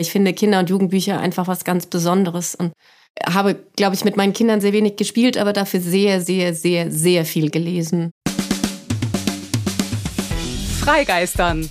Ich finde Kinder- und Jugendbücher einfach was ganz Besonderes und habe, glaube ich, mit meinen Kindern sehr wenig gespielt, aber dafür sehr, sehr, sehr, sehr viel gelesen. Freigeistern,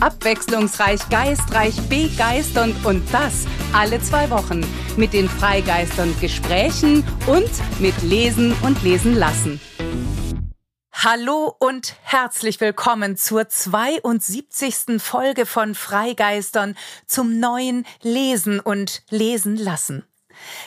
Abwechslungsreich, geistreich, begeisternd und das alle zwei Wochen mit den Freigeistern Gesprächen und mit Lesen und Lesen lassen. Hallo und herzlich willkommen zur 72. Folge von Freigeistern zum neuen Lesen und Lesen lassen.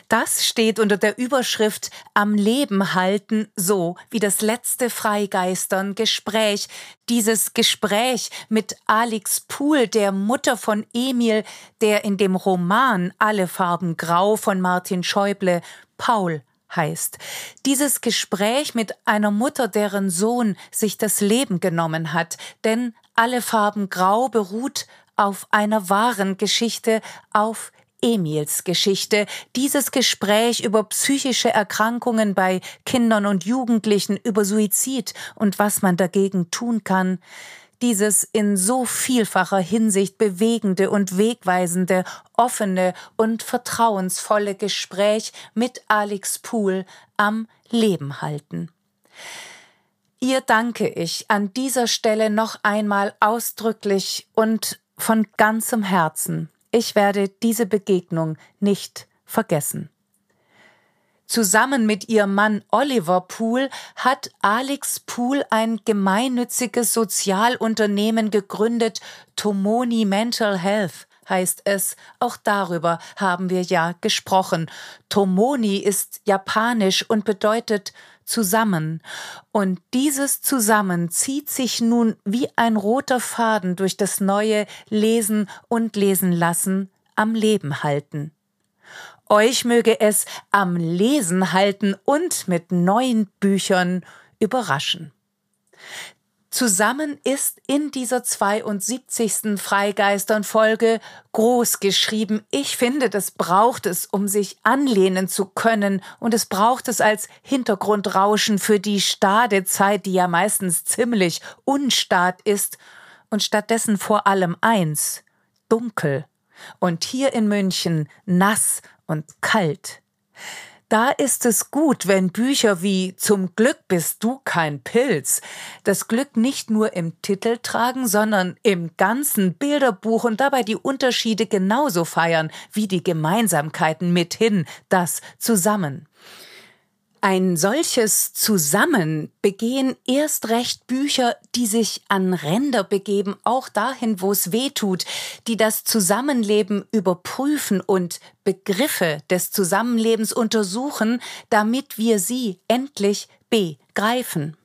Das steht unter der Überschrift Am Leben halten, so wie das letzte Freigeistern Gespräch. Dieses Gespräch mit Alex Pohl, der Mutter von Emil, der in dem Roman Alle Farben Grau von Martin Schäuble Paul heißt. Dieses Gespräch mit einer Mutter, deren Sohn sich das Leben genommen hat, denn alle Farben Grau beruht auf einer wahren Geschichte, auf Emils Geschichte, dieses Gespräch über psychische Erkrankungen bei Kindern und Jugendlichen, über Suizid und was man dagegen tun kann, dieses in so vielfacher Hinsicht bewegende und wegweisende, offene und vertrauensvolle Gespräch mit Alex Pool am Leben halten. Ihr danke ich an dieser Stelle noch einmal ausdrücklich und von ganzem Herzen. Ich werde diese Begegnung nicht vergessen. Zusammen mit ihrem Mann Oliver Pool hat Alex Pool ein gemeinnütziges Sozialunternehmen gegründet, Tomoni Mental Health heißt es. Auch darüber haben wir ja gesprochen. Tomoni ist japanisch und bedeutet zusammen. Und dieses Zusammen zieht sich nun wie ein roter Faden durch das neue Lesen und Lesen lassen am Leben halten. Euch möge es am Lesen halten und mit neuen Büchern überraschen. Zusammen ist in dieser 72. Freigeistern-Folge groß geschrieben. Ich finde, das braucht es, um sich anlehnen zu können. Und es braucht es als Hintergrundrauschen für die Stadezeit, die ja meistens ziemlich unstat ist. Und stattdessen vor allem eins. Dunkel. Und hier in München nass und kalt. Da ist es gut, wenn Bücher wie Zum Glück bist du kein Pilz das Glück nicht nur im Titel tragen, sondern im ganzen Bilderbuch und dabei die Unterschiede genauso feiern wie die Gemeinsamkeiten mithin, das zusammen. Ein solches Zusammen begehen erst recht Bücher, die sich an Ränder begeben, auch dahin, wo es weh tut, die das Zusammenleben überprüfen und Begriffe des Zusammenlebens untersuchen, damit wir sie endlich begreifen.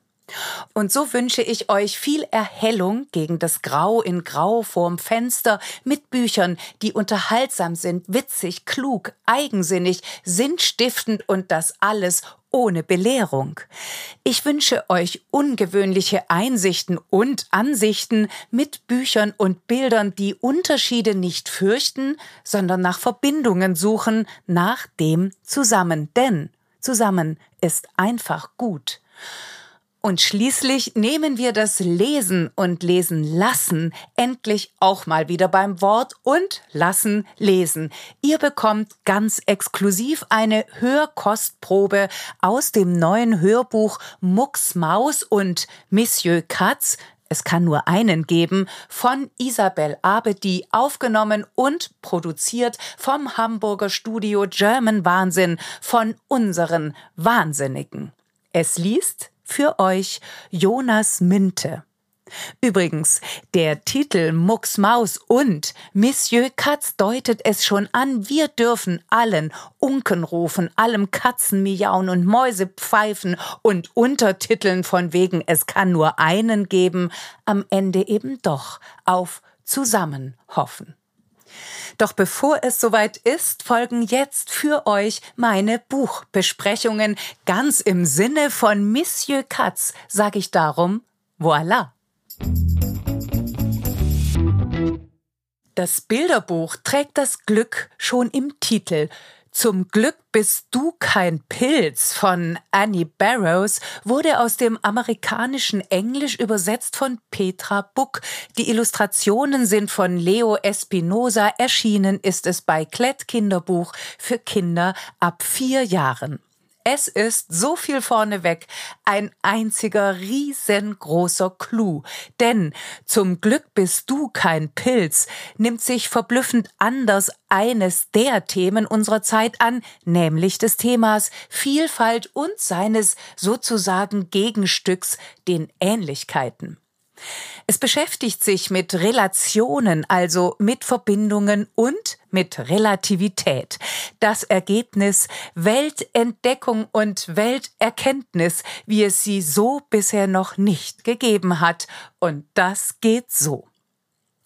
Und so wünsche ich euch viel Erhellung gegen das Grau in Grau vorm Fenster mit Büchern, die unterhaltsam sind, witzig, klug, eigensinnig, sinnstiftend und das alles ohne Belehrung. Ich wünsche euch ungewöhnliche Einsichten und Ansichten mit Büchern und Bildern, die Unterschiede nicht fürchten, sondern nach Verbindungen suchen, nach dem Zusammen. Denn zusammen ist einfach gut. Und schließlich nehmen wir das Lesen und Lesen lassen endlich auch mal wieder beim Wort und lassen lesen. Ihr bekommt ganz exklusiv eine Hörkostprobe aus dem neuen Hörbuch Mucks Maus und Monsieur Katz es kann nur einen geben, von Isabel Abedi aufgenommen und produziert vom Hamburger Studio German Wahnsinn von unseren Wahnsinnigen. Es liest für euch Jonas Minte. Übrigens, der Titel Mucks Maus und Monsieur Katz deutet es schon an, wir dürfen allen Unken rufen, allem Katzen miauen und Mäuse pfeifen und Untertiteln von wegen es kann nur einen geben, am Ende eben doch auf zusammen hoffen. Doch bevor es soweit ist, folgen jetzt für euch meine Buchbesprechungen. Ganz im Sinne von Monsieur Katz sage ich darum Voila! Das Bilderbuch trägt das Glück schon im Titel. Zum Glück bist du kein Pilz von Annie Barrows wurde aus dem amerikanischen Englisch übersetzt von Petra Buck. Die Illustrationen sind von Leo Espinosa. Erschienen ist es bei Klett Kinderbuch für Kinder ab vier Jahren. Es ist so viel vorneweg ein einziger riesengroßer Clou. Denn zum Glück bist du kein Pilz, nimmt sich verblüffend anders eines der Themen unserer Zeit an, nämlich des Themas Vielfalt und seines sozusagen Gegenstücks, den Ähnlichkeiten. Es beschäftigt sich mit Relationen, also mit Verbindungen und mit Relativität. Das Ergebnis Weltentdeckung und Welterkenntnis, wie es sie so bisher noch nicht gegeben hat. Und das geht so.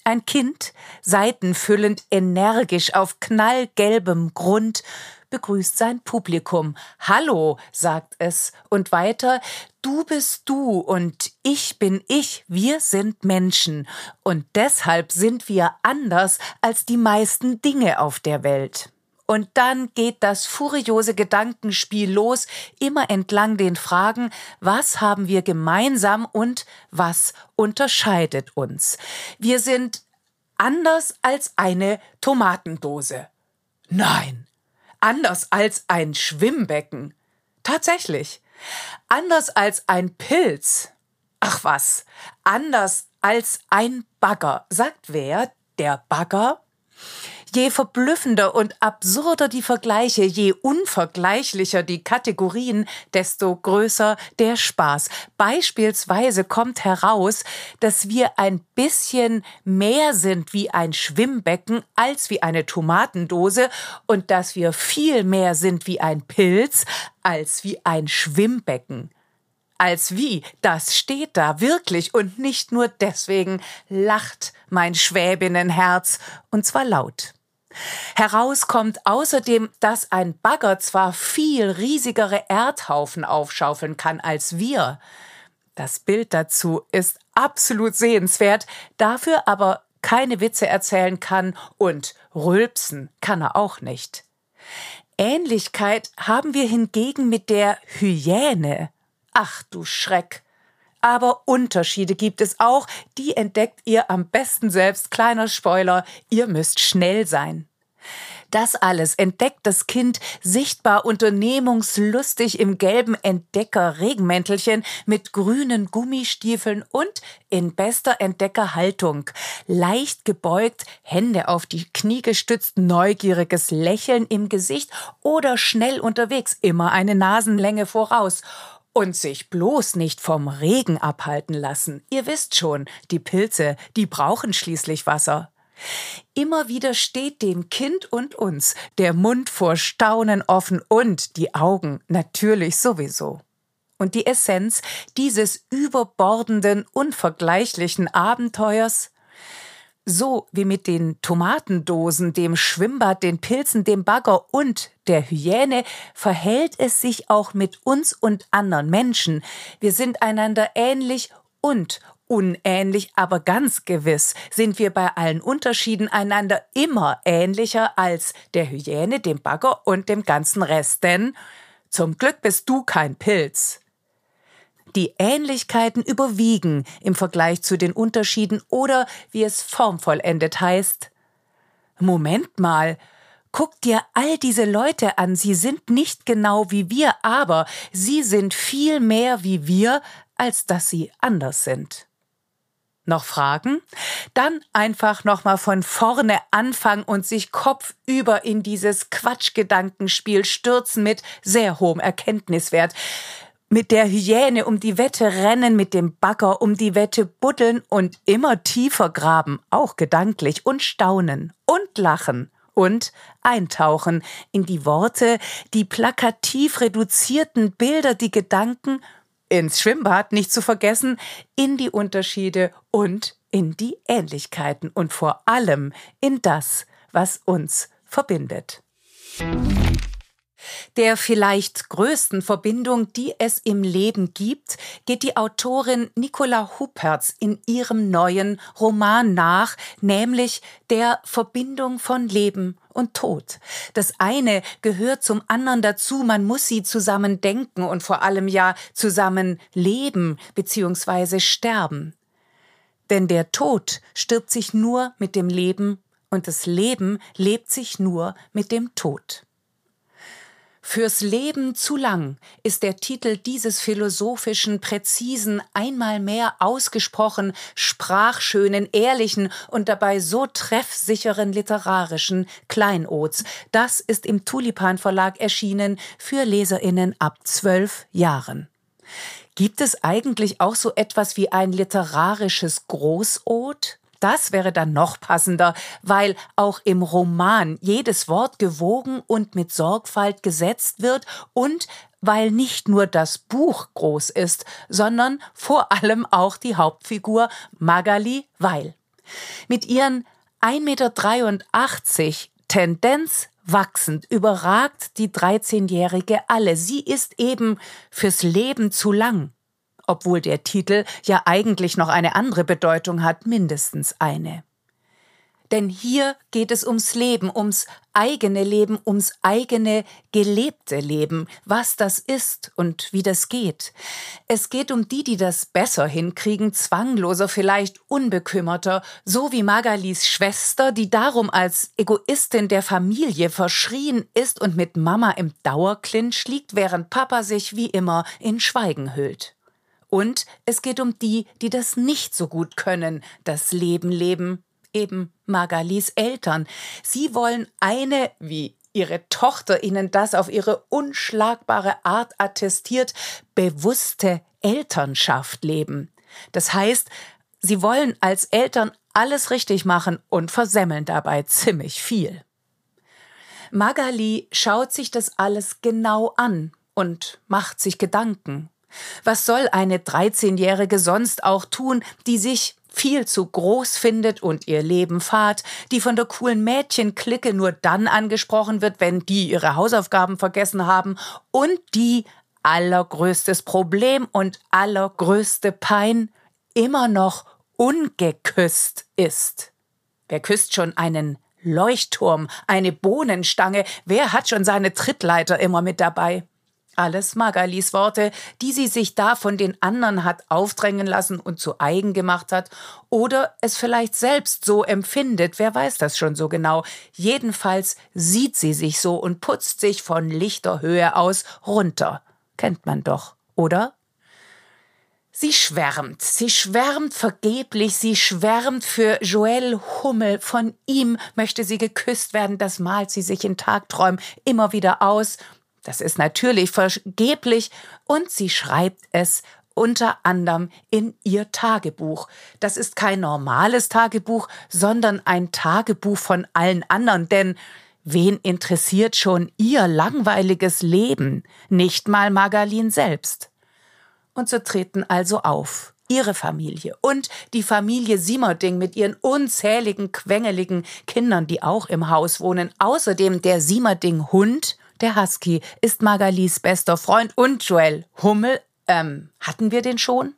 Ein Kind, seitenfüllend energisch auf knallgelbem Grund, begrüßt sein Publikum. Hallo, sagt es. Und weiter, du bist du und ich bin ich, wir sind Menschen. Und deshalb sind wir anders als die meisten Dinge auf der Welt. Und dann geht das furiose Gedankenspiel los, immer entlang den Fragen, was haben wir gemeinsam und was unterscheidet uns. Wir sind anders als eine Tomatendose. Nein, anders als ein Schwimmbecken. Tatsächlich. Anders als ein Pilz. Ach was. Anders als ein Bagger. Sagt wer? Der Bagger? Je verblüffender und absurder die Vergleiche, je unvergleichlicher die Kategorien, desto größer der Spaß. Beispielsweise kommt heraus, dass wir ein bisschen mehr sind wie ein Schwimmbecken als wie eine Tomatendose und dass wir viel mehr sind wie ein Pilz als wie ein Schwimmbecken als wie, das steht da wirklich und nicht nur deswegen lacht mein Schwäbinnenherz und zwar laut. Heraus kommt außerdem, dass ein Bagger zwar viel riesigere Erdhaufen aufschaufeln kann als wir. Das Bild dazu ist absolut sehenswert, dafür aber keine Witze erzählen kann und rülpsen kann er auch nicht. Ähnlichkeit haben wir hingegen mit der Hyäne. Ach du Schreck. Aber Unterschiede gibt es auch, die entdeckt ihr am besten selbst. Kleiner Spoiler, ihr müsst schnell sein. Das alles entdeckt das Kind sichtbar unternehmungslustig im gelben Entdecker-Regenmäntelchen mit grünen Gummistiefeln und in bester Entdeckerhaltung. Leicht gebeugt, Hände auf die Knie gestützt, neugieriges Lächeln im Gesicht oder schnell unterwegs, immer eine Nasenlänge voraus. Und sich bloß nicht vom Regen abhalten lassen. Ihr wisst schon, die Pilze, die brauchen schließlich Wasser. Immer wieder steht dem Kind und uns der Mund vor Staunen offen und die Augen natürlich sowieso. Und die Essenz dieses überbordenden, unvergleichlichen Abenteuers so wie mit den Tomatendosen, dem Schwimmbad, den Pilzen, dem Bagger und der Hyäne verhält es sich auch mit uns und anderen Menschen. Wir sind einander ähnlich und unähnlich, aber ganz gewiss sind wir bei allen Unterschieden einander immer ähnlicher als der Hyäne, dem Bagger und dem ganzen Rest. Denn zum Glück bist du kein Pilz. Die Ähnlichkeiten überwiegen im Vergleich zu den Unterschieden oder, wie es formvollendet heißt, Moment mal, guck dir all diese Leute an, sie sind nicht genau wie wir, aber sie sind viel mehr wie wir, als dass sie anders sind. Noch Fragen? Dann einfach nochmal von vorne anfangen und sich kopfüber in dieses Quatschgedankenspiel stürzen mit sehr hohem Erkenntniswert mit der Hyäne um die Wette rennen, mit dem Bagger um die Wette buddeln und immer tiefer graben, auch gedanklich, und staunen und lachen und eintauchen in die Worte, die plakativ reduzierten Bilder, die Gedanken, ins Schwimmbad nicht zu vergessen, in die Unterschiede und in die Ähnlichkeiten und vor allem in das, was uns verbindet. Der vielleicht größten Verbindung, die es im Leben gibt, geht die Autorin Nicola Huppertz in ihrem neuen Roman nach, nämlich der Verbindung von Leben und Tod. Das eine gehört zum anderen dazu, man muss sie zusammen denken und vor allem ja zusammen leben bzw. sterben. Denn der Tod stirbt sich nur mit dem Leben und das Leben lebt sich nur mit dem Tod. Fürs Leben zu lang ist der Titel dieses philosophischen, präzisen, einmal mehr ausgesprochen, sprachschönen, ehrlichen und dabei so treffsicheren literarischen Kleinods. Das ist im Tulipan Verlag erschienen für Leserinnen ab zwölf Jahren. Gibt es eigentlich auch so etwas wie ein literarisches Großod? Das wäre dann noch passender, weil auch im Roman jedes Wort gewogen und mit Sorgfalt gesetzt wird und weil nicht nur das Buch groß ist, sondern vor allem auch die Hauptfigur Magali Weil. Mit ihren 1,83 Meter Tendenz wachsend überragt die 13-Jährige alle. Sie ist eben fürs Leben zu lang obwohl der Titel ja eigentlich noch eine andere Bedeutung hat, mindestens eine. Denn hier geht es ums Leben, ums eigene Leben, ums eigene gelebte Leben, was das ist und wie das geht. Es geht um die, die das besser hinkriegen, zwangloser, vielleicht unbekümmerter, so wie Magalis Schwester, die darum als Egoistin der Familie verschrien ist und mit Mama im Dauerclinch liegt, während Papa sich wie immer in Schweigen hüllt. Und es geht um die, die das nicht so gut können, das Leben leben, eben Magalis Eltern. Sie wollen eine, wie ihre Tochter ihnen das auf ihre unschlagbare Art attestiert, bewusste Elternschaft leben. Das heißt, sie wollen als Eltern alles richtig machen und versemmeln dabei ziemlich viel. Magali schaut sich das alles genau an und macht sich Gedanken. Was soll eine 13-Jährige sonst auch tun, die sich viel zu groß findet und ihr Leben fahrt, die von der coolen Mädchenklicke nur dann angesprochen wird, wenn die ihre Hausaufgaben vergessen haben und die allergrößtes Problem und allergrößte Pein immer noch ungeküsst ist. Wer küsst schon einen Leuchtturm, eine Bohnenstange, wer hat schon seine Trittleiter immer mit dabei? Alles Magalis Worte, die sie sich da von den anderen hat aufdrängen lassen und zu eigen gemacht hat, oder es vielleicht selbst so empfindet, wer weiß das schon so genau. Jedenfalls sieht sie sich so und putzt sich von lichter Höhe aus runter. Kennt man doch, oder? Sie schwärmt, sie schwärmt vergeblich, sie schwärmt für Joel Hummel. Von ihm möchte sie geküsst werden, das malt sie sich in Tagträumen immer wieder aus. Das ist natürlich vergeblich und sie schreibt es unter anderem in ihr Tagebuch. Das ist kein normales Tagebuch, sondern ein Tagebuch von allen anderen, denn wen interessiert schon ihr langweiliges Leben? Nicht mal Magalin selbst. Und so treten also auf ihre Familie und die Familie Siemerding mit ihren unzähligen quengeligen Kindern, die auch im Haus wohnen, außerdem der Siemerding Hund der Husky ist Magalis bester Freund und Joel Hummel. Ähm, hatten wir den schon?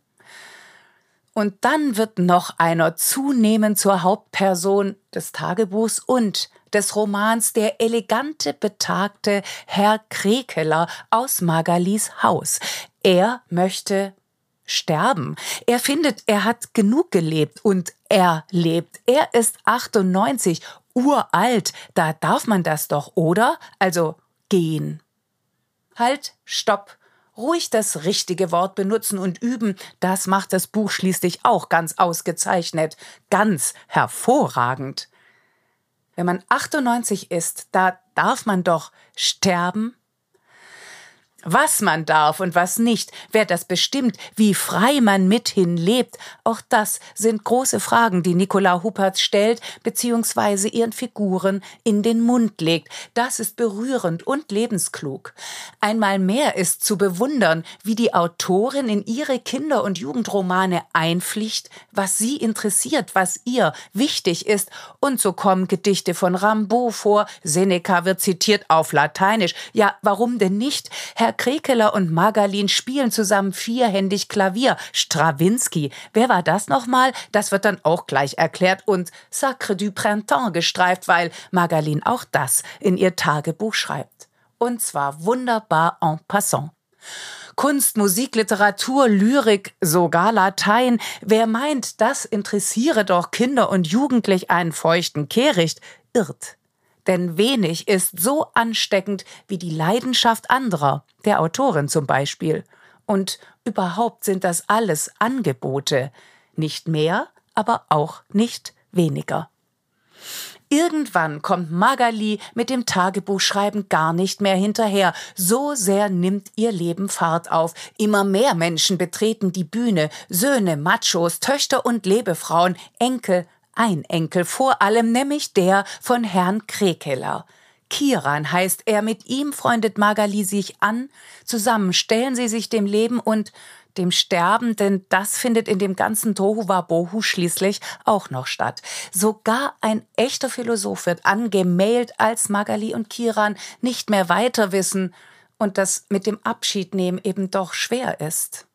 Und dann wird noch einer zunehmend zur Hauptperson des Tagebuchs und des Romans der elegante, betagte Herr Krekeler aus Magalis Haus. Er möchte sterben. Er findet, er hat genug gelebt und er lebt. Er ist 98, uralt. Da darf man das doch, oder? Also gehen. Halt, stopp. Ruhig das richtige Wort benutzen und üben, das macht das Buch schließlich auch ganz ausgezeichnet, ganz hervorragend. Wenn man 98 ist, da darf man doch sterben. Was man darf und was nicht, wer das bestimmt, wie frei man mithin lebt, auch das sind große Fragen, die Nicola Huppertz stellt, beziehungsweise ihren Figuren in den Mund legt. Das ist berührend und lebensklug. Einmal mehr ist zu bewundern, wie die Autorin in ihre Kinder- und Jugendromane einpflicht, was sie interessiert, was ihr wichtig ist. Und so kommen Gedichte von Rimbaud vor, Seneca wird zitiert auf Lateinisch. Ja, warum denn nicht? Herr Krekeler und Magalin spielen zusammen vierhändig Klavier. Strawinski. Wer war das nochmal? Das wird dann auch gleich erklärt und Sacre du Printemps gestreift, weil Magalin auch das in ihr Tagebuch schreibt. Und zwar wunderbar en passant. Kunst, Musik, Literatur, Lyrik, sogar Latein. Wer meint, das interessiere doch Kinder und Jugendlich einen feuchten Kehricht, irrt. Denn wenig ist so ansteckend wie die Leidenschaft anderer, der Autorin zum Beispiel. Und überhaupt sind das alles Angebote. Nicht mehr, aber auch nicht weniger. Irgendwann kommt Magali mit dem Tagebuchschreiben gar nicht mehr hinterher. So sehr nimmt ihr Leben Fahrt auf. Immer mehr Menschen betreten die Bühne. Söhne, Machos, Töchter und Lebefrauen, Enkel, ein Enkel vor allem, nämlich der von Herrn Krekeler. Kiran heißt er, mit ihm freundet Magali sich an, zusammen stellen sie sich dem Leben und dem Sterben, denn das findet in dem ganzen Tohuwabohu schließlich auch noch statt. Sogar ein echter Philosoph wird angemäht, als Magali und Kiran nicht mehr weiter wissen und das mit dem Abschiednehmen eben doch schwer ist.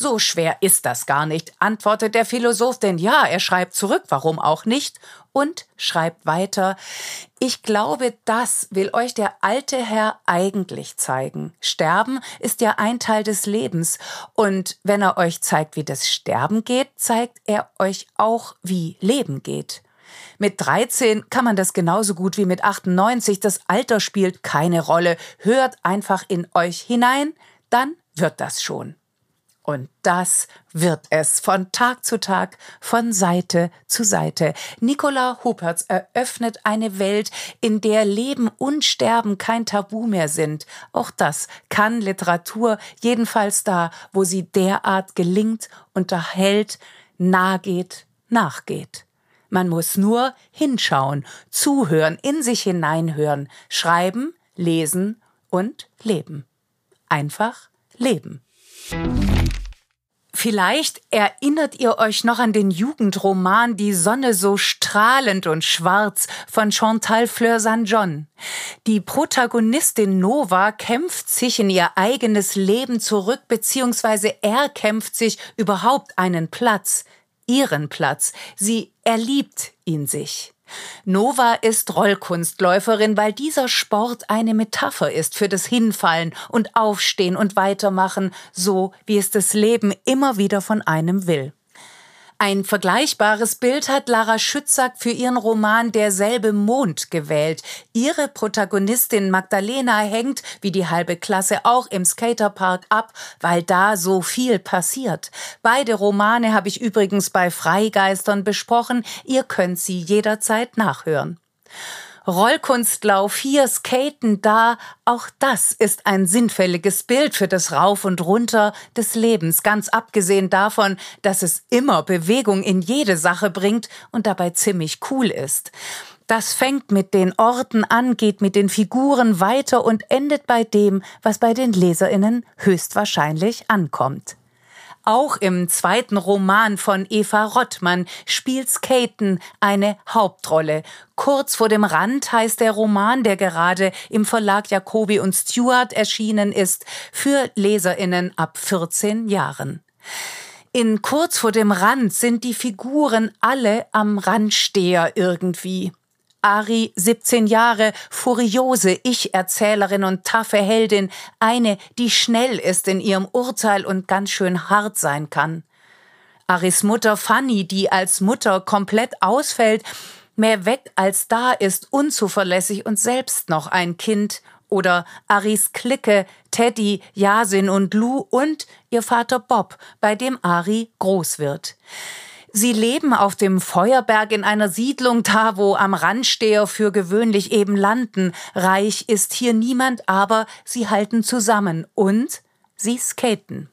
So schwer ist das gar nicht, antwortet der Philosoph, denn ja, er schreibt zurück, warum auch nicht, und schreibt weiter, ich glaube, das will euch der alte Herr eigentlich zeigen. Sterben ist ja ein Teil des Lebens, und wenn er euch zeigt, wie das Sterben geht, zeigt er euch auch, wie Leben geht. Mit 13 kann man das genauso gut wie mit 98. Das Alter spielt keine Rolle. Hört einfach in euch hinein, dann wird das schon. Und das wird es von Tag zu Tag, von Seite zu Seite. Nicola Hupertz eröffnet eine Welt, in der Leben und Sterben kein Tabu mehr sind. Auch das kann Literatur, jedenfalls da, wo sie derart gelingt, unterhält, nahe geht, nachgeht. Man muss nur hinschauen, zuhören, in sich hineinhören, schreiben, lesen und leben. Einfach leben. Vielleicht erinnert ihr euch noch an den Jugendroman Die Sonne so strahlend und schwarz von Chantal Fleur St. John. Die Protagonistin Nova kämpft sich in ihr eigenes Leben zurück, beziehungsweise er kämpft sich überhaupt einen Platz, ihren Platz. Sie erliebt ihn sich. Nova ist Rollkunstläuferin, weil dieser Sport eine Metapher ist für das Hinfallen und Aufstehen und Weitermachen, so wie es das Leben immer wieder von einem will. Ein vergleichbares Bild hat Lara Schützack für ihren Roman Derselbe Mond gewählt. Ihre Protagonistin Magdalena hängt, wie die halbe Klasse, auch im Skaterpark ab, weil da so viel passiert. Beide Romane habe ich übrigens bei Freigeistern besprochen. Ihr könnt sie jederzeit nachhören. Rollkunstlauf hier, Skaten da, auch das ist ein sinnfälliges Bild für das Rauf und Runter des Lebens, ganz abgesehen davon, dass es immer Bewegung in jede Sache bringt und dabei ziemlich cool ist. Das fängt mit den Orten an, geht mit den Figuren weiter und endet bei dem, was bei den Leserinnen höchstwahrscheinlich ankommt. Auch im zweiten Roman von Eva Rottmann spielt Skaten eine Hauptrolle. Kurz vor dem Rand heißt der Roman, der gerade im Verlag Jacobi und Stewart erschienen ist, für Leserinnen ab 14 Jahren. In Kurz vor dem Rand sind die Figuren alle am Randsteher irgendwie. Ari, 17 Jahre, furiose Ich-Erzählerin und taffe Heldin, eine, die schnell ist in ihrem Urteil und ganz schön hart sein kann. Aris Mutter Fanny, die als Mutter komplett ausfällt, mehr weg als da ist, unzuverlässig und selbst noch ein Kind. Oder Aris Clique, Teddy, Yasin und Lou und ihr Vater Bob, bei dem Ari groß wird. Sie leben auf dem Feuerberg in einer Siedlung da, wo am Randsteher für gewöhnlich eben landen. Reich ist hier niemand, aber sie halten zusammen und sie skaten.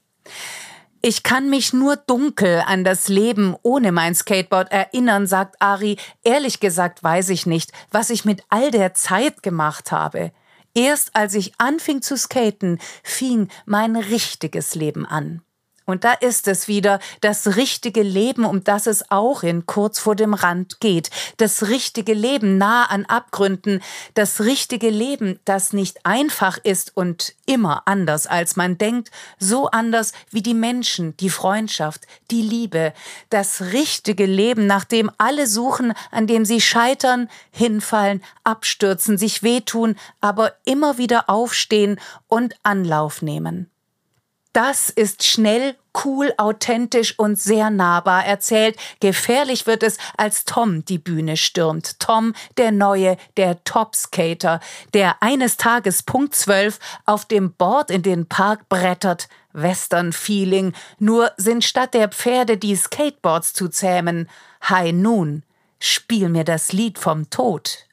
Ich kann mich nur dunkel an das Leben ohne mein Skateboard erinnern, sagt Ari. Ehrlich gesagt weiß ich nicht, was ich mit all der Zeit gemacht habe. Erst als ich anfing zu skaten, fing mein richtiges Leben an. Und da ist es wieder das richtige Leben, um das es auch in kurz vor dem Rand geht. Das richtige Leben nah an Abgründen. Das richtige Leben, das nicht einfach ist und immer anders, als man denkt. So anders wie die Menschen, die Freundschaft, die Liebe. Das richtige Leben, nach dem alle suchen, an dem sie scheitern, hinfallen, abstürzen, sich wehtun, aber immer wieder aufstehen und Anlauf nehmen. Das ist schnell, cool, authentisch und sehr nahbar erzählt. Gefährlich wird es, als Tom die Bühne stürmt. Tom, der neue, der Topskater, der eines Tages Punkt 12 auf dem Board in den Park brettert. Western-Feeling. Nur sind statt der Pferde die Skateboards zu zähmen. High Noon. Spiel mir das Lied vom Tod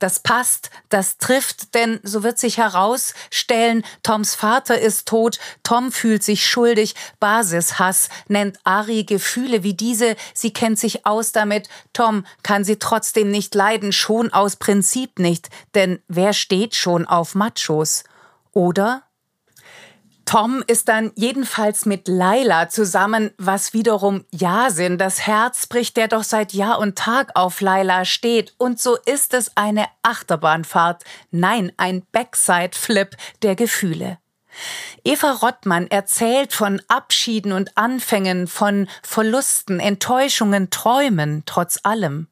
das passt, das trifft, denn so wird sich herausstellen, Toms Vater ist tot, Tom fühlt sich schuldig, Basishass nennt Ari Gefühle wie diese, sie kennt sich aus damit, Tom kann sie trotzdem nicht leiden, schon aus Prinzip nicht, denn wer steht schon auf Machos? Oder Tom ist dann jedenfalls mit Laila zusammen, was wiederum Yasin, das Herz bricht, der doch seit Jahr und Tag auf Laila steht. Und so ist es eine Achterbahnfahrt, nein, ein Backside-Flip der Gefühle. Eva Rottmann erzählt von Abschieden und Anfängen, von Verlusten, Enttäuschungen, Träumen, trotz allem.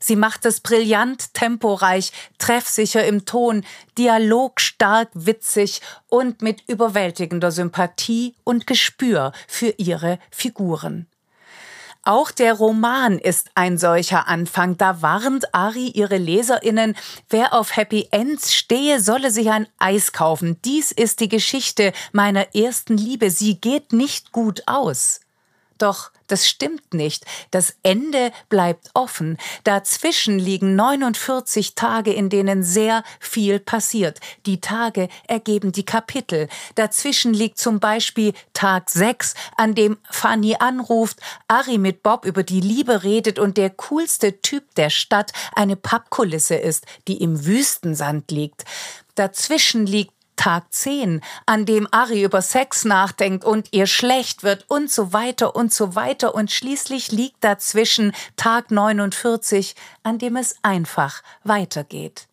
Sie macht es brillant, temporeich, treffsicher im Ton, dialogstark, witzig und mit überwältigender Sympathie und Gespür für ihre Figuren. Auch der Roman ist ein solcher Anfang. Da warnt Ari ihre Leserinnen, wer auf Happy Ends stehe, solle sich ein Eis kaufen. Dies ist die Geschichte meiner ersten Liebe. Sie geht nicht gut aus. Doch das stimmt nicht. Das Ende bleibt offen. Dazwischen liegen 49 Tage, in denen sehr viel passiert. Die Tage ergeben die Kapitel. Dazwischen liegt zum Beispiel Tag 6, an dem Fanny anruft, Ari mit Bob über die Liebe redet und der coolste Typ der Stadt eine Pappkulisse ist, die im Wüstensand liegt. Dazwischen liegt Tag 10, an dem Ari über Sex nachdenkt und ihr schlecht wird und so weiter und so weiter und schließlich liegt dazwischen Tag 49, an dem es einfach weitergeht.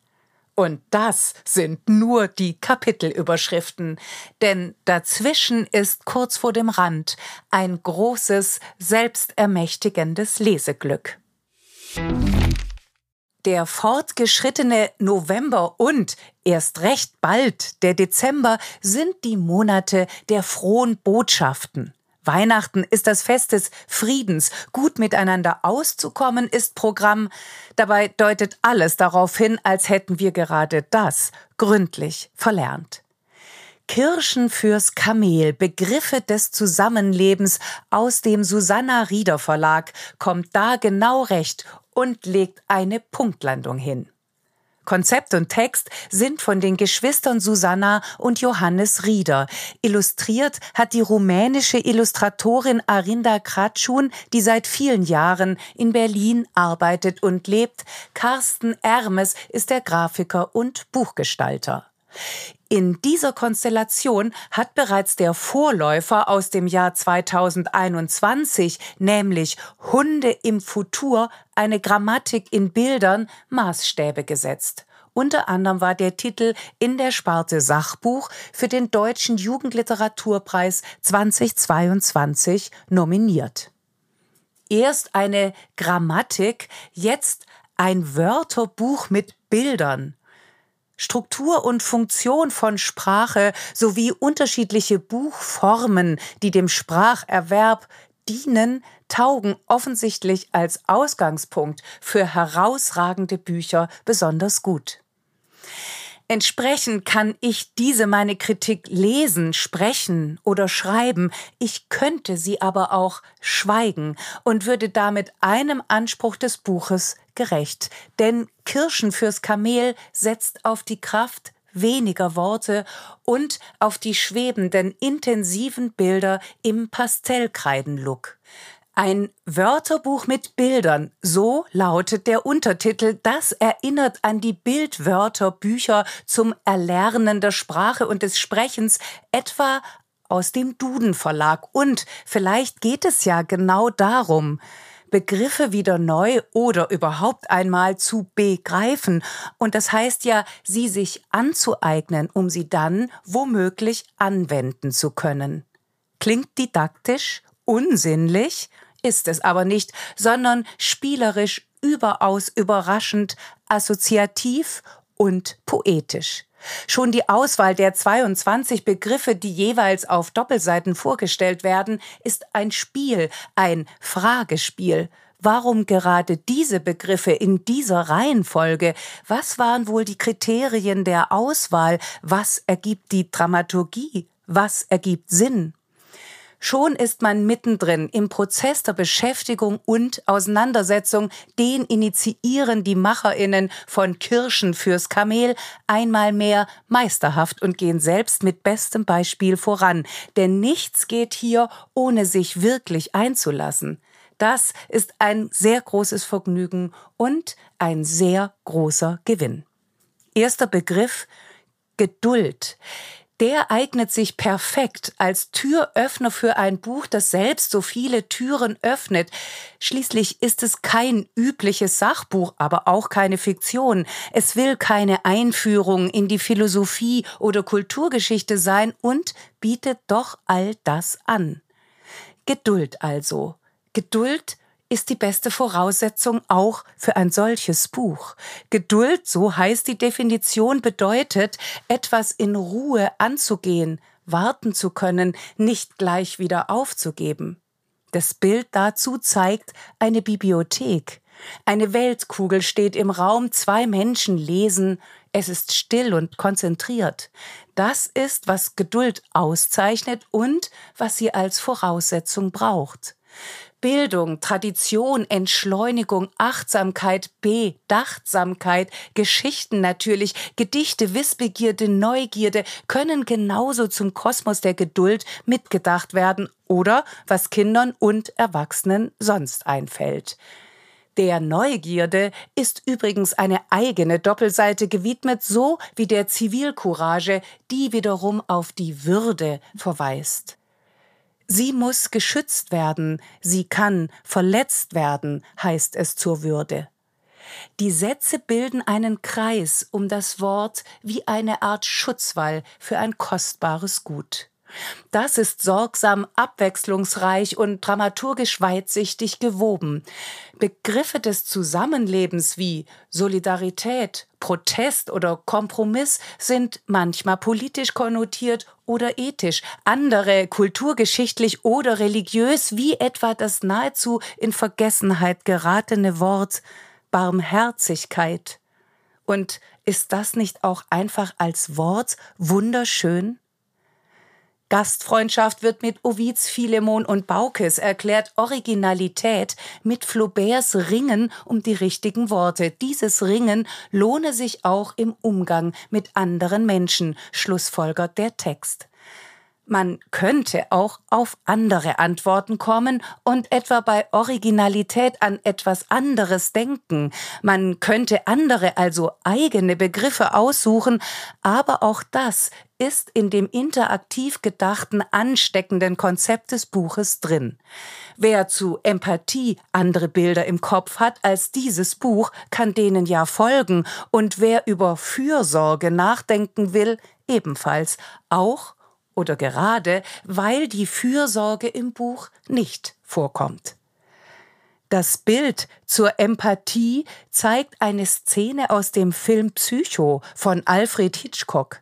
Und das sind nur die Kapitelüberschriften, denn dazwischen ist kurz vor dem Rand ein großes, selbstermächtigendes Leseglück. Der fortgeschrittene November und erst recht bald der Dezember sind die Monate der frohen Botschaften. Weihnachten ist das Fest des Friedens. Gut miteinander auszukommen ist Programm. Dabei deutet alles darauf hin, als hätten wir gerade das gründlich verlernt. Kirschen fürs Kamel, Begriffe des Zusammenlebens aus dem Susanna Rieder Verlag kommt da genau recht und legt eine Punktlandung hin. Konzept und Text sind von den Geschwistern Susanna und Johannes Rieder. Illustriert hat die rumänische Illustratorin Arinda Kratschun, die seit vielen Jahren in Berlin arbeitet und lebt. Carsten Ermes ist der Grafiker und Buchgestalter. In dieser Konstellation hat bereits der Vorläufer aus dem Jahr 2021, nämlich Hunde im Futur, eine Grammatik in Bildern Maßstäbe gesetzt. Unter anderem war der Titel in der Sparte Sachbuch für den Deutschen Jugendliteraturpreis 2022 nominiert. Erst eine Grammatik, jetzt ein Wörterbuch mit Bildern. Struktur und Funktion von Sprache sowie unterschiedliche Buchformen, die dem Spracherwerb dienen, taugen offensichtlich als Ausgangspunkt für herausragende Bücher besonders gut. Entsprechend kann ich diese meine Kritik lesen, sprechen oder schreiben, ich könnte sie aber auch schweigen und würde damit einem Anspruch des Buches gerecht. Denn Kirschen fürs Kamel setzt auf die Kraft weniger Worte und auf die schwebenden, intensiven Bilder im Pastellkreidenlook. Ein Wörterbuch mit Bildern, so lautet der Untertitel. Das erinnert an die Bildwörterbücher zum Erlernen der Sprache und des Sprechens, etwa aus dem Duden Verlag. Und vielleicht geht es ja genau darum, Begriffe wieder neu oder überhaupt einmal zu begreifen. Und das heißt ja, sie sich anzueignen, um sie dann womöglich anwenden zu können. Klingt didaktisch, unsinnlich, ist es aber nicht, sondern spielerisch überaus überraschend, assoziativ und poetisch. Schon die Auswahl der 22 Begriffe, die jeweils auf Doppelseiten vorgestellt werden, ist ein Spiel, ein Fragespiel. Warum gerade diese Begriffe in dieser Reihenfolge? Was waren wohl die Kriterien der Auswahl? Was ergibt die Dramaturgie? Was ergibt Sinn? Schon ist man mittendrin im Prozess der Beschäftigung und Auseinandersetzung, den initiieren die Macherinnen von Kirschen fürs Kamel einmal mehr meisterhaft und gehen selbst mit bestem Beispiel voran. Denn nichts geht hier, ohne sich wirklich einzulassen. Das ist ein sehr großes Vergnügen und ein sehr großer Gewinn. Erster Begriff Geduld der eignet sich perfekt als Türöffner für ein Buch, das selbst so viele Türen öffnet. Schließlich ist es kein übliches Sachbuch, aber auch keine Fiktion. Es will keine Einführung in die Philosophie oder Kulturgeschichte sein und bietet doch all das an. Geduld also. Geduld ist die beste Voraussetzung auch für ein solches Buch. Geduld, so heißt die Definition, bedeutet, etwas in Ruhe anzugehen, warten zu können, nicht gleich wieder aufzugeben. Das Bild dazu zeigt eine Bibliothek. Eine Weltkugel steht im Raum, zwei Menschen lesen, es ist still und konzentriert. Das ist, was Geduld auszeichnet und was sie als Voraussetzung braucht. Bildung, Tradition, Entschleunigung, Achtsamkeit, Bedachtsamkeit, Geschichten natürlich, Gedichte, Wissbegierde, Neugierde können genauso zum Kosmos der Geduld mitgedacht werden oder was Kindern und Erwachsenen sonst einfällt. Der Neugierde ist übrigens eine eigene Doppelseite gewidmet, so wie der Zivilcourage, die wiederum auf die Würde verweist. Sie muss geschützt werden, sie kann verletzt werden, heißt es zur Würde. Die Sätze bilden einen Kreis um das Wort wie eine Art Schutzwall für ein kostbares Gut. Das ist sorgsam, abwechslungsreich und dramaturgisch weitsichtig gewoben. Begriffe des Zusammenlebens wie Solidarität, Protest oder Kompromiss sind manchmal politisch konnotiert oder ethisch, andere kulturgeschichtlich oder religiös, wie etwa das nahezu in Vergessenheit geratene Wort Barmherzigkeit. Und ist das nicht auch einfach als Wort wunderschön? Gastfreundschaft wird mit Ovids, Philemon und Baukes erklärt Originalität mit Flauberts Ringen um die richtigen Worte. Dieses Ringen lohne sich auch im Umgang mit anderen Menschen, schlussfolgert der Text. Man könnte auch auf andere Antworten kommen und etwa bei Originalität an etwas anderes denken. Man könnte andere, also eigene Begriffe aussuchen, aber auch das ist in dem interaktiv gedachten, ansteckenden Konzept des Buches drin. Wer zu Empathie andere Bilder im Kopf hat als dieses Buch, kann denen ja folgen, und wer über Fürsorge nachdenken will, ebenfalls, auch oder gerade weil die Fürsorge im Buch nicht vorkommt. Das Bild zur Empathie zeigt eine Szene aus dem Film Psycho von Alfred Hitchcock.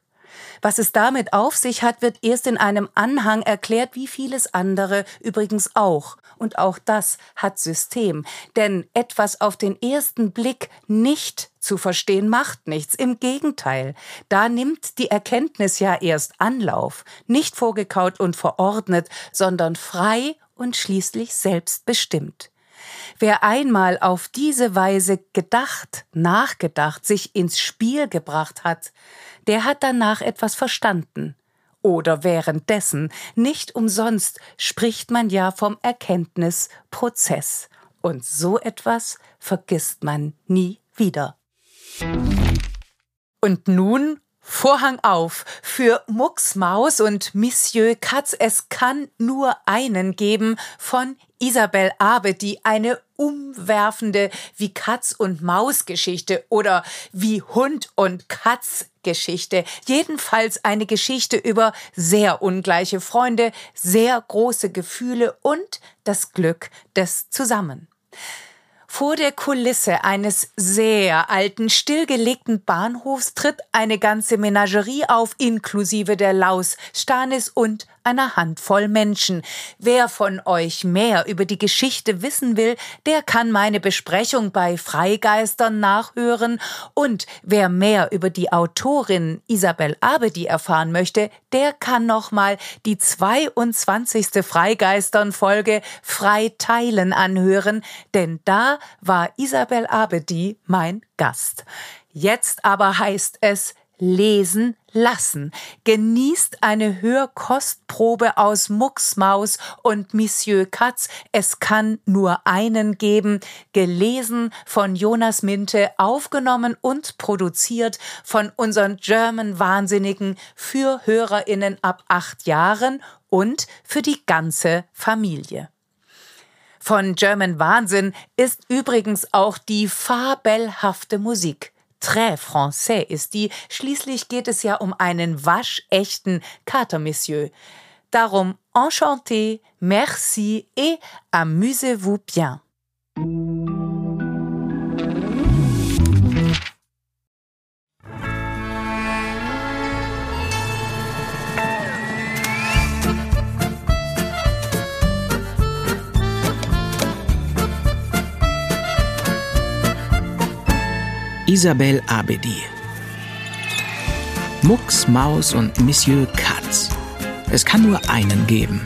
Was es damit auf sich hat, wird erst in einem Anhang erklärt, wie vieles andere übrigens auch. Und auch das hat System. Denn etwas auf den ersten Blick nicht zu verstehen macht nichts. Im Gegenteil. Da nimmt die Erkenntnis ja erst Anlauf. Nicht vorgekaut und verordnet, sondern frei und schließlich selbstbestimmt. Wer einmal auf diese Weise gedacht, nachgedacht, sich ins Spiel gebracht hat, der hat danach etwas verstanden. Oder währenddessen, nicht umsonst spricht man ja vom Erkenntnisprozess. Und so etwas vergisst man nie wieder. Und nun Vorhang auf für Mucksmaus und Monsieur Katz. Es kann nur einen geben von Isabel Abe, die eine umwerfende wie Katz und Maus Geschichte oder wie Hund und Katz Geschichte. Jedenfalls eine Geschichte über sehr ungleiche Freunde, sehr große Gefühle und das Glück des Zusammen. Vor der Kulisse eines sehr alten, stillgelegten Bahnhofs tritt eine ganze Menagerie auf, inklusive der Laus, Stanis und einer Handvoll Menschen. Wer von euch mehr über die Geschichte wissen will, der kann meine Besprechung bei Freigeistern nachhören und wer mehr über die Autorin Isabel Abedi erfahren möchte, der kann nochmal die 22. Freigeistern Folge Frei teilen anhören, denn da war Isabel Abedi mein Gast. Jetzt aber heißt es lesen lassen. Genießt eine Hörkostprobe aus Mucksmaus und Monsieur Katz. Es kann nur einen geben. Gelesen von Jonas Minte, aufgenommen und produziert von unseren German Wahnsinnigen für HörerInnen ab acht Jahren und für die ganze Familie. Von German Wahnsinn ist übrigens auch die fabelhafte Musik très français ist die. Schließlich geht es ja um einen waschechten Kater, Monsieur. Darum enchanté, merci et amusez-vous bien. Isabelle Abedi. Mucks, Maus und Monsieur Katz. Es kann nur einen geben.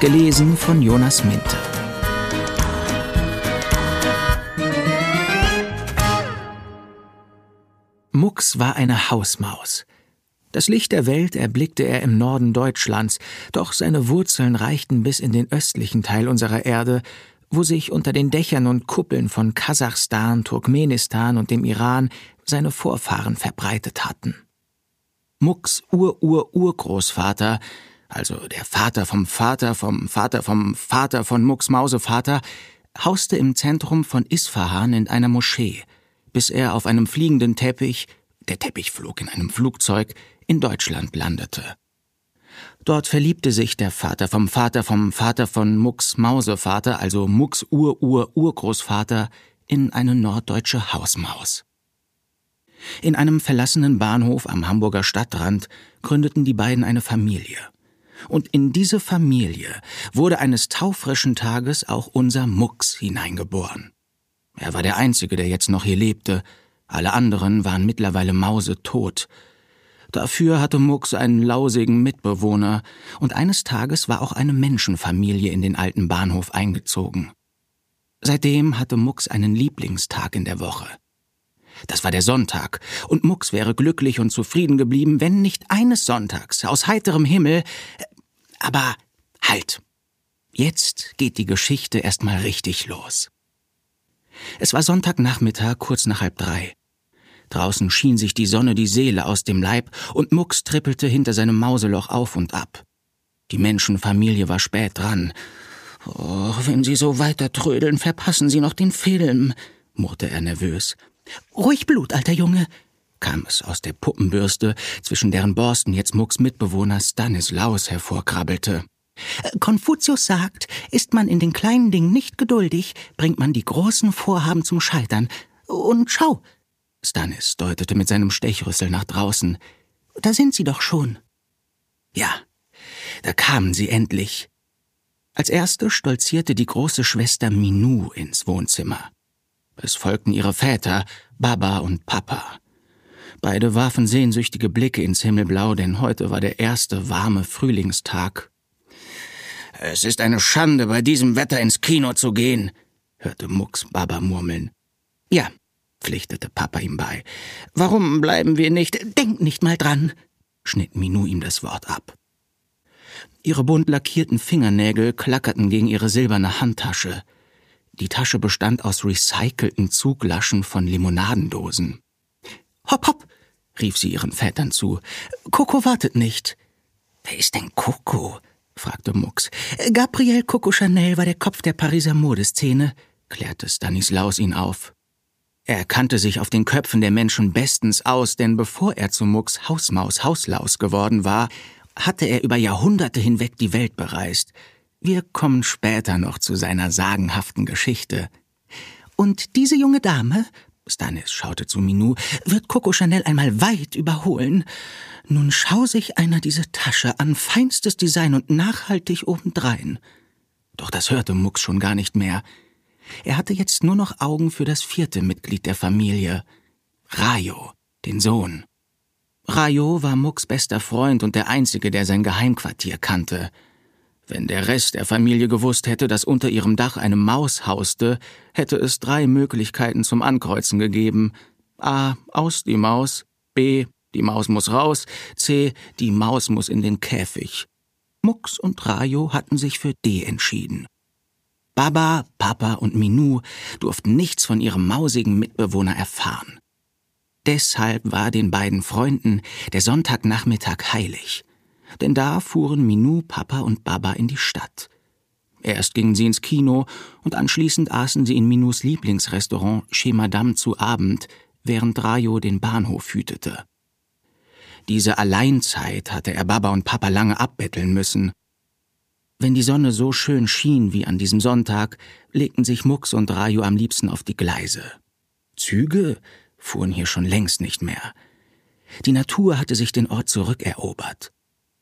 Gelesen von Jonas Minte. Mucks war eine Hausmaus. Das Licht der Welt erblickte er im Norden Deutschlands, doch seine Wurzeln reichten bis in den östlichen Teil unserer Erde, wo sich unter den Dächern und Kuppeln von Kasachstan, Turkmenistan und dem Iran seine Vorfahren verbreitet hatten. Mucks Ur-Ur-Urgroßvater, also der Vater vom Vater vom Vater vom Vater von Mucks Mausevater, hauste im Zentrum von Isfahan in einer Moschee, bis er auf einem fliegenden Teppich, der Teppich flog in einem Flugzeug, in Deutschland landete. Dort verliebte sich der Vater vom Vater vom Vater von Mucks Mausevater, also Mucks Ur-Ur-Urgroßvater, in eine norddeutsche Hausmaus. In einem verlassenen Bahnhof am Hamburger Stadtrand gründeten die beiden eine Familie. Und in diese Familie wurde eines taufrischen Tages auch unser Mucks hineingeboren. Er war der Einzige, der jetzt noch hier lebte, alle anderen waren mittlerweile mausetot, Dafür hatte Mucks einen lausigen Mitbewohner, und eines Tages war auch eine Menschenfamilie in den alten Bahnhof eingezogen. Seitdem hatte Mucks einen Lieblingstag in der Woche. Das war der Sonntag, und Mucks wäre glücklich und zufrieden geblieben, wenn nicht eines Sonntags aus heiterem Himmel. Aber halt! Jetzt geht die Geschichte erstmal richtig los. Es war Sonntagnachmittag, kurz nach halb drei. Draußen schien sich die Sonne die Seele aus dem Leib, und Mucks trippelte hinter seinem Mauseloch auf und ab. Die Menschenfamilie war spät dran. Oh, wenn Sie so weiter trödeln, verpassen Sie noch den Film, murrte er nervös. Ruhig Blut, alter Junge, kam es aus der Puppenbürste, zwischen deren Borsten jetzt Mucks Mitbewohner Stanislaus hervorkrabbelte. Konfuzius sagt, ist man in den kleinen Dingen nicht geduldig, bringt man die großen Vorhaben zum Scheitern. Und schau, Stannis deutete mit seinem Stechrüssel nach draußen. Da sind sie doch schon. Ja, da kamen sie endlich. Als erste stolzierte die große Schwester Minou ins Wohnzimmer. Es folgten ihre Väter, Baba und Papa. Beide warfen sehnsüchtige Blicke ins Himmelblau, denn heute war der erste warme Frühlingstag. Es ist eine Schande, bei diesem Wetter ins Kino zu gehen, hörte Mucks Baba murmeln. Ja, pflichtete Papa ihm bei. Warum bleiben wir nicht? Denk nicht mal dran, schnitt Minou ihm das Wort ab. Ihre bunt lackierten Fingernägel klackerten gegen ihre silberne Handtasche. Die Tasche bestand aus recycelten Zuglaschen von Limonadendosen. Hopp, hopp, rief sie ihren Vätern zu. Coco wartet nicht. Wer ist denn Coco? fragte Mux. Gabriel Coco Chanel war der Kopf der Pariser Modeszene, klärte Stanislaus ihn auf. Er kannte sich auf den Köpfen der Menschen bestens aus, denn bevor er zu Mux Hausmaus Hauslaus geworden war, hatte er über Jahrhunderte hinweg die Welt bereist. Wir kommen später noch zu seiner sagenhaften Geschichte. Und diese junge Dame, Stanis schaute zu Minou, wird Coco Chanel einmal weit überholen. Nun schau sich einer diese Tasche an, feinstes Design und nachhaltig obendrein. Doch das hörte Mux schon gar nicht mehr. Er hatte jetzt nur noch Augen für das vierte Mitglied der Familie, Rayo, den Sohn. Rayo war Mucks bester Freund und der einzige, der sein Geheimquartier kannte. Wenn der Rest der Familie gewusst hätte, dass unter ihrem Dach eine Maus hauste, hätte es drei Möglichkeiten zum Ankreuzen gegeben. A. Aus die Maus. B. Die Maus muss raus. C. Die Maus muss in den Käfig. Mux und Rayo hatten sich für D entschieden. Baba, Papa und Minou durften nichts von ihrem mausigen Mitbewohner erfahren. Deshalb war den beiden Freunden der Sonntagnachmittag heilig. Denn da fuhren Minou, Papa und Baba in die Stadt. Erst gingen sie ins Kino und anschließend aßen sie in Minous Lieblingsrestaurant Chez Madame zu Abend, während Rayo den Bahnhof hütete. Diese Alleinzeit hatte er Baba und Papa lange abbetteln müssen. Wenn die Sonne so schön schien wie an diesem Sonntag, legten sich Mux und Rayo am liebsten auf die Gleise. Züge fuhren hier schon längst nicht mehr. Die Natur hatte sich den Ort zurückerobert.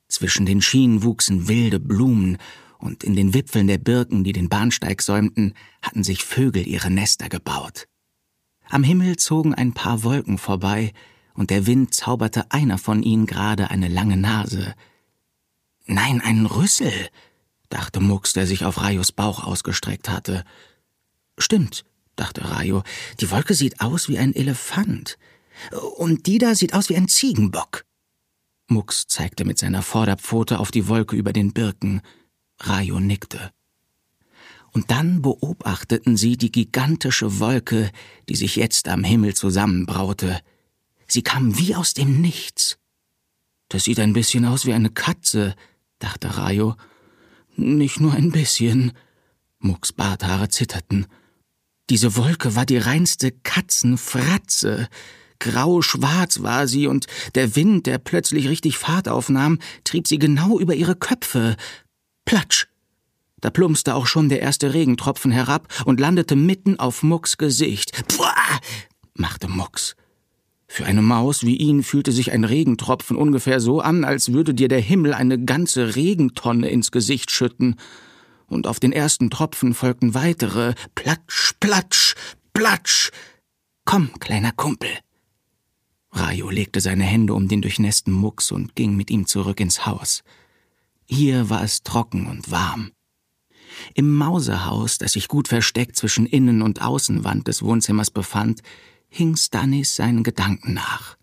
Zwischen den Schienen wuchsen wilde Blumen, und in den Wipfeln der Birken, die den Bahnsteig säumten, hatten sich Vögel ihre Nester gebaut. Am Himmel zogen ein paar Wolken vorbei, und der Wind zauberte einer von ihnen gerade eine lange Nase. Nein, einen Rüssel, dachte Mux, der sich auf Rayos Bauch ausgestreckt hatte. Stimmt, dachte Rayo, die Wolke sieht aus wie ein Elefant. Und die da sieht aus wie ein Ziegenbock. Mux zeigte mit seiner Vorderpfote auf die Wolke über den Birken. Rayo nickte. Und dann beobachteten sie die gigantische Wolke, die sich jetzt am Himmel zusammenbraute. Sie kam wie aus dem Nichts. Das sieht ein bisschen aus wie eine Katze, dachte Rayo. Nicht nur ein bisschen. Mucks Barthaare zitterten. Diese Wolke war die reinste Katzenfratze. Grau-schwarz war sie, und der Wind, der plötzlich richtig Fahrt aufnahm, trieb sie genau über ihre Köpfe. Platsch! Da plumpste auch schon der erste Regentropfen herab und landete mitten auf Mucks Gesicht. Pfuah! machte Mucks. Für eine Maus wie ihn fühlte sich ein Regentropfen ungefähr so an, als würde dir der Himmel eine ganze Regentonne ins Gesicht schütten und auf den ersten Tropfen folgten weitere Platsch, Platsch, Platsch. Komm, kleiner Kumpel. Rayo legte seine Hände um den durchnässten Mucks und ging mit ihm zurück ins Haus. Hier war es trocken und warm. Im Mausehaus, das sich gut versteckt zwischen Innen- und Außenwand des Wohnzimmers befand, hing Stannis seinen Gedanken nach.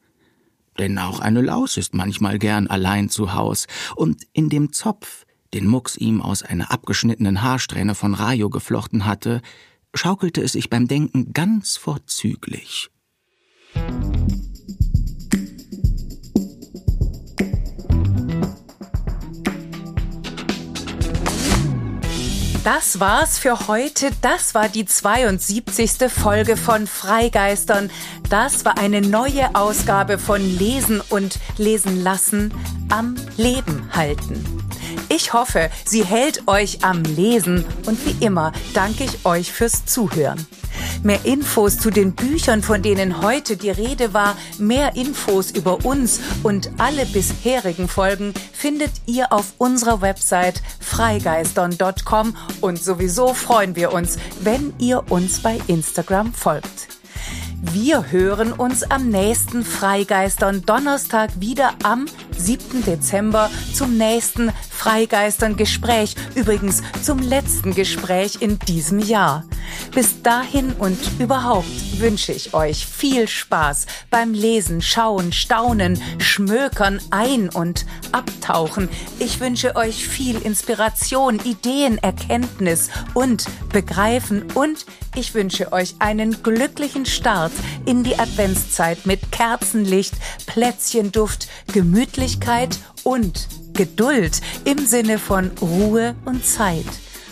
Denn auch eine Laus ist manchmal gern allein zu Haus, und in dem Zopf, den Mux ihm aus einer abgeschnittenen Haarsträhne von Rayo geflochten hatte, schaukelte es sich beim Denken ganz vorzüglich. Das war's für heute. Das war die 72. Folge von Freigeistern. Das war eine neue Ausgabe von Lesen und Lesen lassen am Leben halten. Ich hoffe, sie hält euch am Lesen und wie immer danke ich euch fürs Zuhören. Mehr Infos zu den Büchern, von denen heute die Rede war, mehr Infos über uns und alle bisherigen Folgen findet ihr auf unserer Website freigeistern.com und sowieso freuen wir uns, wenn ihr uns bei Instagram folgt. Wir hören uns am nächsten Freigeistern Donnerstag wieder am 7. Dezember zum nächsten Freigeistern Gespräch, übrigens zum letzten Gespräch in diesem Jahr. Bis dahin und überhaupt wünsche ich euch viel Spaß beim Lesen, Schauen, Staunen, Schmökern, Ein- und Abtauchen. Ich wünsche euch viel Inspiration, Ideen, Erkenntnis und Begreifen und ich wünsche euch einen glücklichen Start in die Adventszeit mit Kerzenlicht, Plätzchenduft, Gemütlichkeit und Geduld im Sinne von Ruhe und Zeit.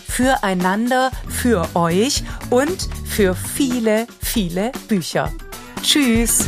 Füreinander, für euch und für viele, viele Bücher. Tschüss!